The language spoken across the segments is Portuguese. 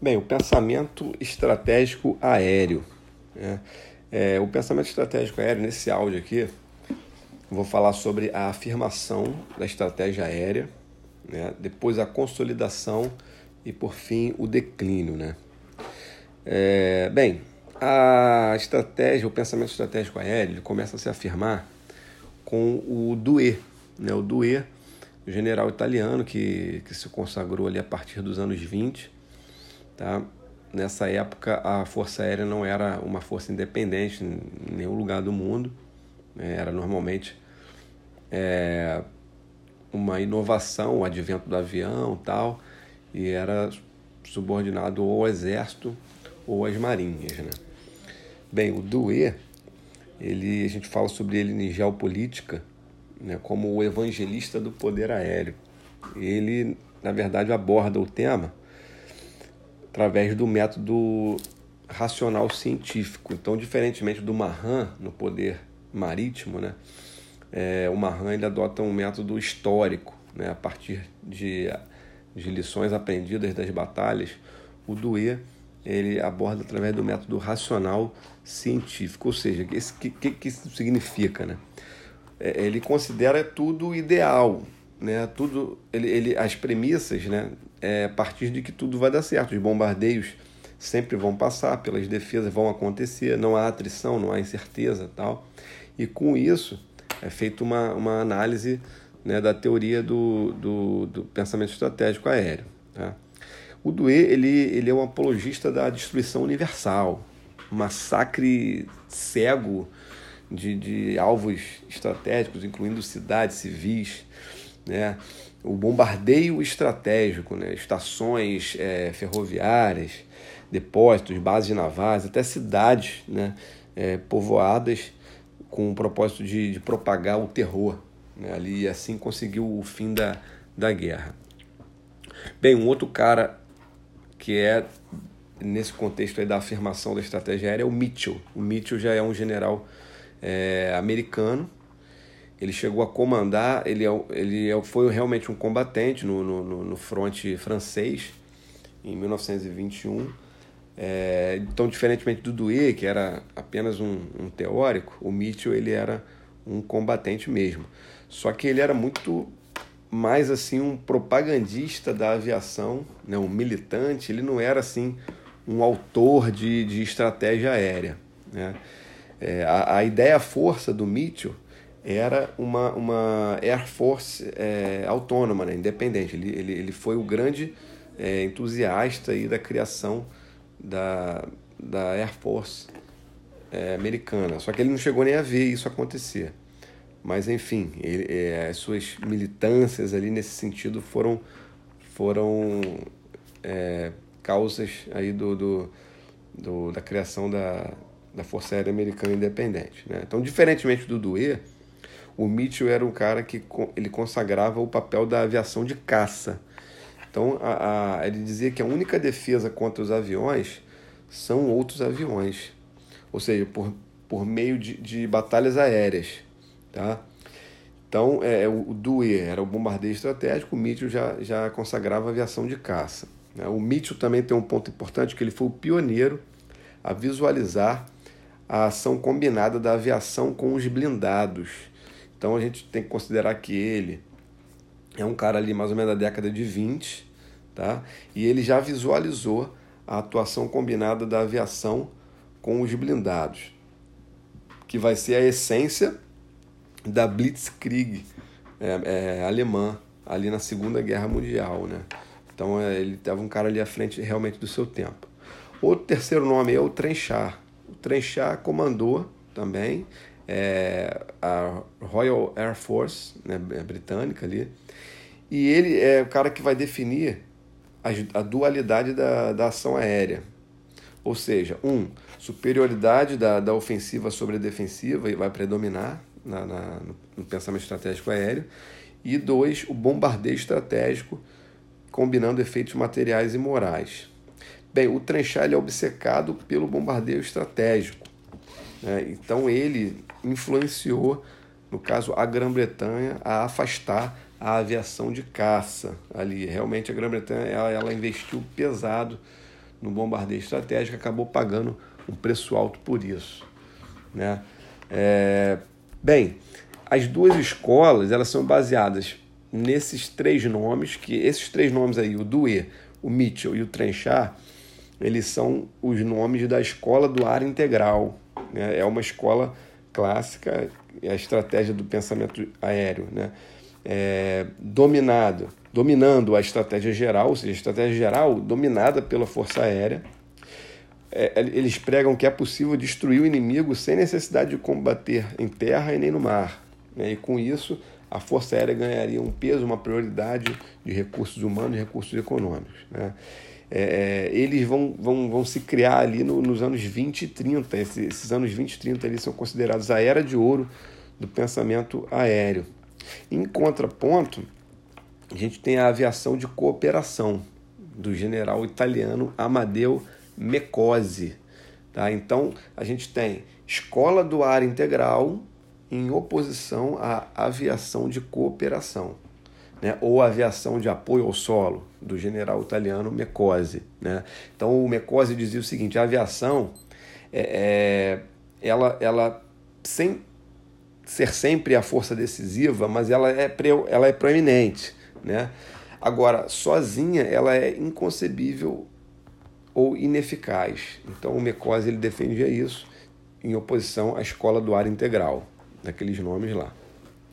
Bem, o pensamento estratégico aéreo. Né? É, o pensamento estratégico aéreo, nesse áudio aqui, vou falar sobre a afirmação da estratégia aérea, né? depois a consolidação e, por fim, o declínio. Né? É, bem, a estratégia, o pensamento estratégico aéreo, começa a se afirmar com o Douai. Né? O Douai, o general italiano que, que se consagrou ali a partir dos anos 20, Tá? Nessa época, a Força Aérea não era uma força independente em nenhum lugar do mundo, né? era normalmente é, uma inovação, o advento do avião tal, e era subordinado ou ao exército ou às marinhas. Né? Bem, o Douai, ele, a gente fala sobre ele em geopolítica né, como o evangelista do poder aéreo. Ele, na verdade, aborda o tema através do método racional científico. Então, diferentemente do Mahan no poder marítimo, né, é, o Mahan ele adota um método histórico, né, a partir de, de lições aprendidas das batalhas. O Douai ele aborda através do método racional científico, ou seja, o que, que, que isso significa, né? É, ele considera tudo ideal, né? Tudo, ele, ele, as premissas, né? É a partir de que tudo vai dar certo. Os bombardeios sempre vão passar, pelas defesas vão acontecer, não há atrição, não há incerteza, tal. E com isso é feita uma, uma análise né, da teoria do, do, do pensamento estratégico aéreo. Tá? O Douai ele, ele é um apologista da destruição universal, massacre cego de, de alvos estratégicos, incluindo cidades civis, né? o bombardeio estratégico, né? estações é, ferroviárias, depósitos, bases navais, até cidades né? É, povoadas com o propósito de, de propagar o terror né? ali assim conseguiu o fim da, da guerra. Bem, um outro cara que é nesse contexto aí da afirmação da estratégia aérea é o Mitchell. O Mitchell já é um general é, americano ele chegou a comandar, ele, é, ele é, foi realmente um combatente no, no, no fronte francês em 1921. É, então, diferentemente do Douai, que era apenas um, um, teórico, o Mitchell ele era um combatente mesmo. Só que ele era muito mais assim um propagandista da aviação, né, um militante. Ele não era assim um autor de, de estratégia aérea. Né? É, a, a ideia força do Mitchell era uma, uma Air Force é, autônoma, né, independente. Ele, ele, ele foi o grande é, entusiasta aí da criação da, da Air Force é, americana. Só que ele não chegou nem a ver isso acontecer. Mas, enfim, ele, é, as suas militâncias ali nesse sentido foram, foram é, causas aí do, do, do, da criação da, da Força Aérea Americana Independente. Né? Então, diferentemente do Douai, o Mitchell era um cara que ele consagrava o papel da aviação de caça. Então, a, a, ele dizia que a única defesa contra os aviões são outros aviões, ou seja, por, por meio de, de batalhas aéreas. Tá? Então, é, o Dewey era o bombardeio estratégico, o Mitchell já, já consagrava a aviação de caça. Né? O Mitchell também tem um ponto importante, que ele foi o pioneiro a visualizar a ação combinada da aviação com os blindados. Então a gente tem que considerar que ele é um cara ali mais ou menos da década de 20, tá? E ele já visualizou a atuação combinada da aviação com os blindados, que vai ser a essência da Blitzkrieg é, é, alemã ali na Segunda Guerra Mundial, né? Então é, ele estava um cara ali à frente realmente do seu tempo. Outro terceiro nome é o Trenchard. O Trenchard comandou também é, a Royal Air Force né, britânica ali. E ele é o cara que vai definir a, a dualidade da, da ação aérea. Ou seja, um, superioridade da, da ofensiva sobre a defensiva e vai predominar na, na, no pensamento estratégico aéreo. E dois, o bombardeio estratégico, combinando efeitos materiais e morais. Bem, o Trenchard é obcecado pelo bombardeio estratégico. Né? Então ele influenciou, no caso, a Grã-Bretanha a afastar a aviação de caça ali. Realmente a Grã-Bretanha ela, ela investiu pesado no bombardeio estratégico, acabou pagando um preço alto por isso. Né? É, bem, as duas escolas elas são baseadas nesses três nomes, que esses três nomes aí, o Dewey, o Mitchell e o Trenchard, eles são os nomes da escola do ar integral. Né? É uma escola clássica, é a estratégia do pensamento aéreo, né? É, dominado, dominando a estratégia geral, ou seja, a estratégia geral dominada pela força aérea. É, eles pregam que é possível destruir o inimigo sem necessidade de combater em terra e nem no mar. Né? E com isso, a Força Aérea ganharia um peso, uma prioridade de recursos humanos e recursos econômicos. Né? É, é eles vão, vão, vão se criar ali no, nos anos 20 e 30. Esses, anos 20 e 30 eles são considerados a era de ouro do pensamento aéreo. Em contraponto, a gente tem a aviação de cooperação do general italiano Amadeo Mecose. Tá? Então, a gente tem escola do ar integral, em oposição à aviação de cooperação, né? ou aviação de apoio ao solo, do general italiano Mecose. Né? Então, o Mecose dizia o seguinte: a aviação, é, é, ela, ela, sem ser sempre a força decisiva, mas ela é, pre, ela é proeminente. Né? Agora, sozinha, ela é inconcebível ou ineficaz. Então, o Mecose ele defendia isso em oposição à escola do ar integral daqueles nomes lá.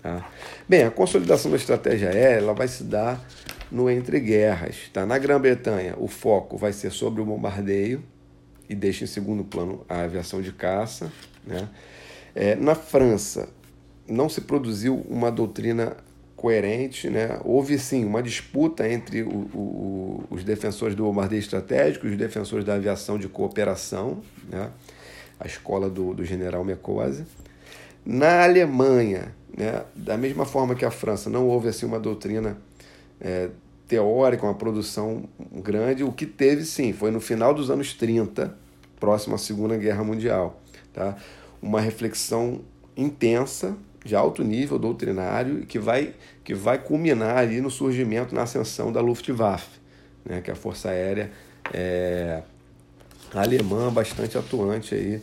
Tá? Bem, a consolidação da estratégia aérea ela vai se dar no entre guerras. Tá? Na Grã-Bretanha, o foco vai ser sobre o bombardeio e deixa em segundo plano a aviação de caça. Né? É, na França, não se produziu uma doutrina coerente, né? houve sim uma disputa entre o, o, os defensores do bombardeio estratégico e os defensores da aviação de cooperação, né? a escola do, do general Mecose. Na Alemanha, né, da mesma forma que a França, não houve assim uma doutrina é, teórica, uma produção grande. O que teve, sim, foi no final dos anos 30, próximo à Segunda Guerra Mundial. Tá? Uma reflexão intensa, de alto nível doutrinário, que vai, que vai culminar ali no surgimento, na ascensão da Luftwaffe, né, que é a Força Aérea é, alemã bastante atuante aí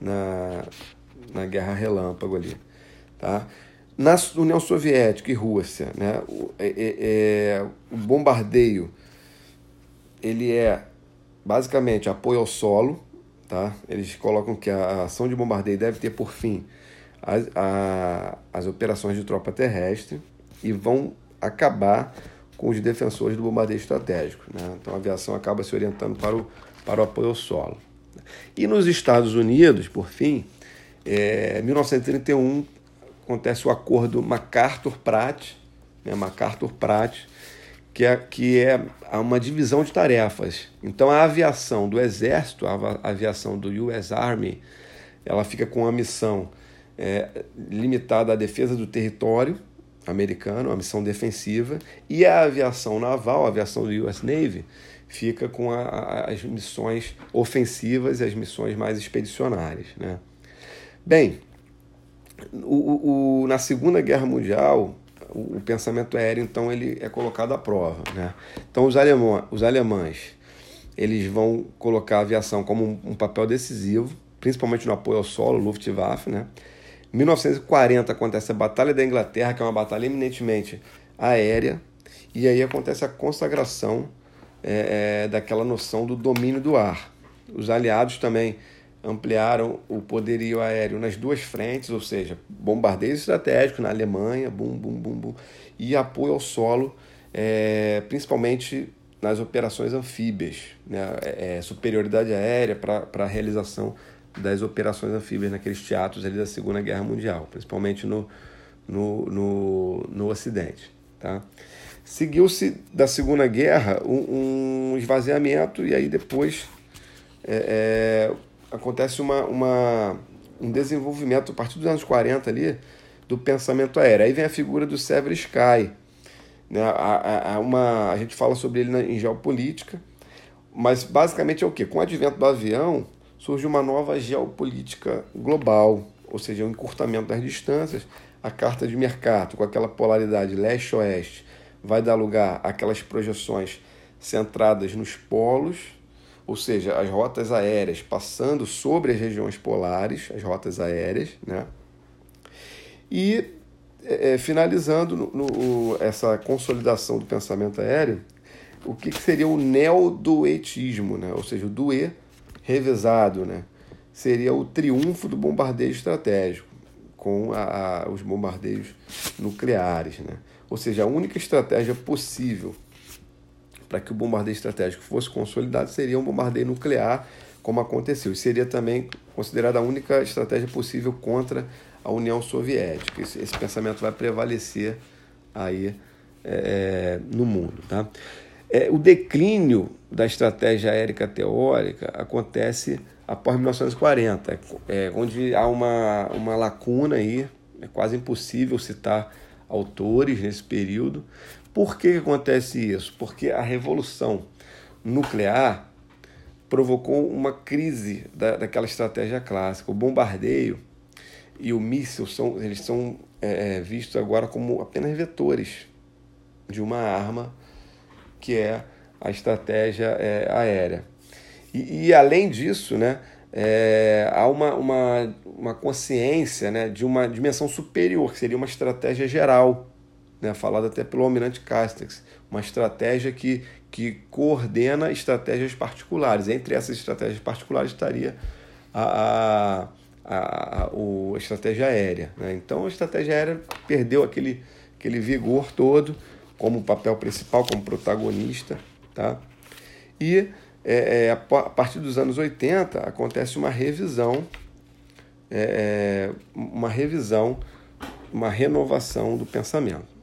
na, na Guerra Relâmpago ali. Tá? Na União Soviética e Rússia, né, o, é, é, é, o bombardeio ele é basicamente apoio ao solo. Tá? Eles colocam que a ação de bombardeio deve ter por fim as, a, as operações de tropa terrestre e vão acabar com os defensores do bombardeio estratégico. Né? Então a aviação acaba se orientando para o, para o apoio ao solo. E nos Estados Unidos, por fim, é, 1931 acontece o acordo MacArthur-Pratt, né, MacArthur-Pratt, que é, que é uma divisão de tarefas. Então a aviação do Exército, a aviação do US Army, ela fica com a missão é, limitada à defesa do território americano, a missão defensiva, e a aviação naval, a aviação do US Navy, fica com a, as missões ofensivas e as missões mais expedicionárias. Né? Bem, o, o, na Segunda Guerra Mundial, o, o, pensamento aéreo, então, ele é colocado à prova. Né? Então, os, alemão, os alemães eles vão colocar a aviação como um, um papel decisivo, principalmente no apoio ao solo, Luftwaffe. Né? Em 1940 acontece a Batalha da Inglaterra, que é uma batalha eminentemente aérea, e aí acontece a consagração é, é, daquela noção do domínio do ar. Os aliados também ampliaram o poderio aéreo nas duas frentes, ou seja, bombardeio estratégico na Alemanha, bum, bum, bum, bum, e apoio ao solo, é, principalmente nas operações anfíbias, né? É, é superioridade aérea para a realização das operações anfíbias naqueles teatros ali da Segunda Guerra Mundial, principalmente no, no, no, no Ocidente. Tá? Seguiu-se da Segunda Guerra um, um esvaziamento e aí depois é, é, acontece uma, uma, um desenvolvimento a partir dos anos 40 ali do pensamento aéreo. Aí vem a figura do Sever Sky. Né? A, a, uma, a gente fala sobre ele na, em geopolítica, mas basicamente é o quê? Com o advento do avião, surge uma nova geopolítica global, ou seja, o um encurtamento das distâncias. A carta de mercado, com aquela polaridade leste-oeste, vai dar lugar àquelas projeções centradas nos polos, ou seja, as rotas aéreas passando sobre as regiões polares, as rotas aéreas, né? E é, finalizando no, no, essa consolidação do pensamento aéreo, o que, que seria o neoduetismo, né? ou seja, o duê revezado, né? seria o triunfo do bombardeio estratégico com a, a, os bombardeios nucleares. Né? Ou seja, a única estratégia possível para que o bombardeio estratégico fosse consolidado seria um bombardeio nuclear, como aconteceu. E seria também considerada a única estratégia possível contra a União Soviética. Esse, esse pensamento vai prevalecer aí é, no mundo. Tá? É, o declínio da estratégia aérea teórica acontece após 1940, é, onde há uma, uma lacuna aí, é quase impossível citar autores nesse período, por que acontece isso? Porque a revolução nuclear provocou uma crise da, daquela estratégia clássica. O bombardeio e o míssil são, eles são é, é, vistos agora como apenas vetores de uma arma que é a estratégia é, aérea. E, e, além disso, né, é, há uma, uma, uma consciência né, de uma dimensão superior, que seria uma estratégia geral né, falado até pelo almirante Castex, uma estratégia que, que coordena estratégias particulares. Entre essas estratégias particulares estaria a, a, a, a estratégia aérea. Né? Então a estratégia aérea perdeu aquele, aquele vigor todo como papel principal, como protagonista. Tá? E é, é, a partir dos anos 80 acontece uma revisão, é, é uma revisão, uma renovação do pensamento.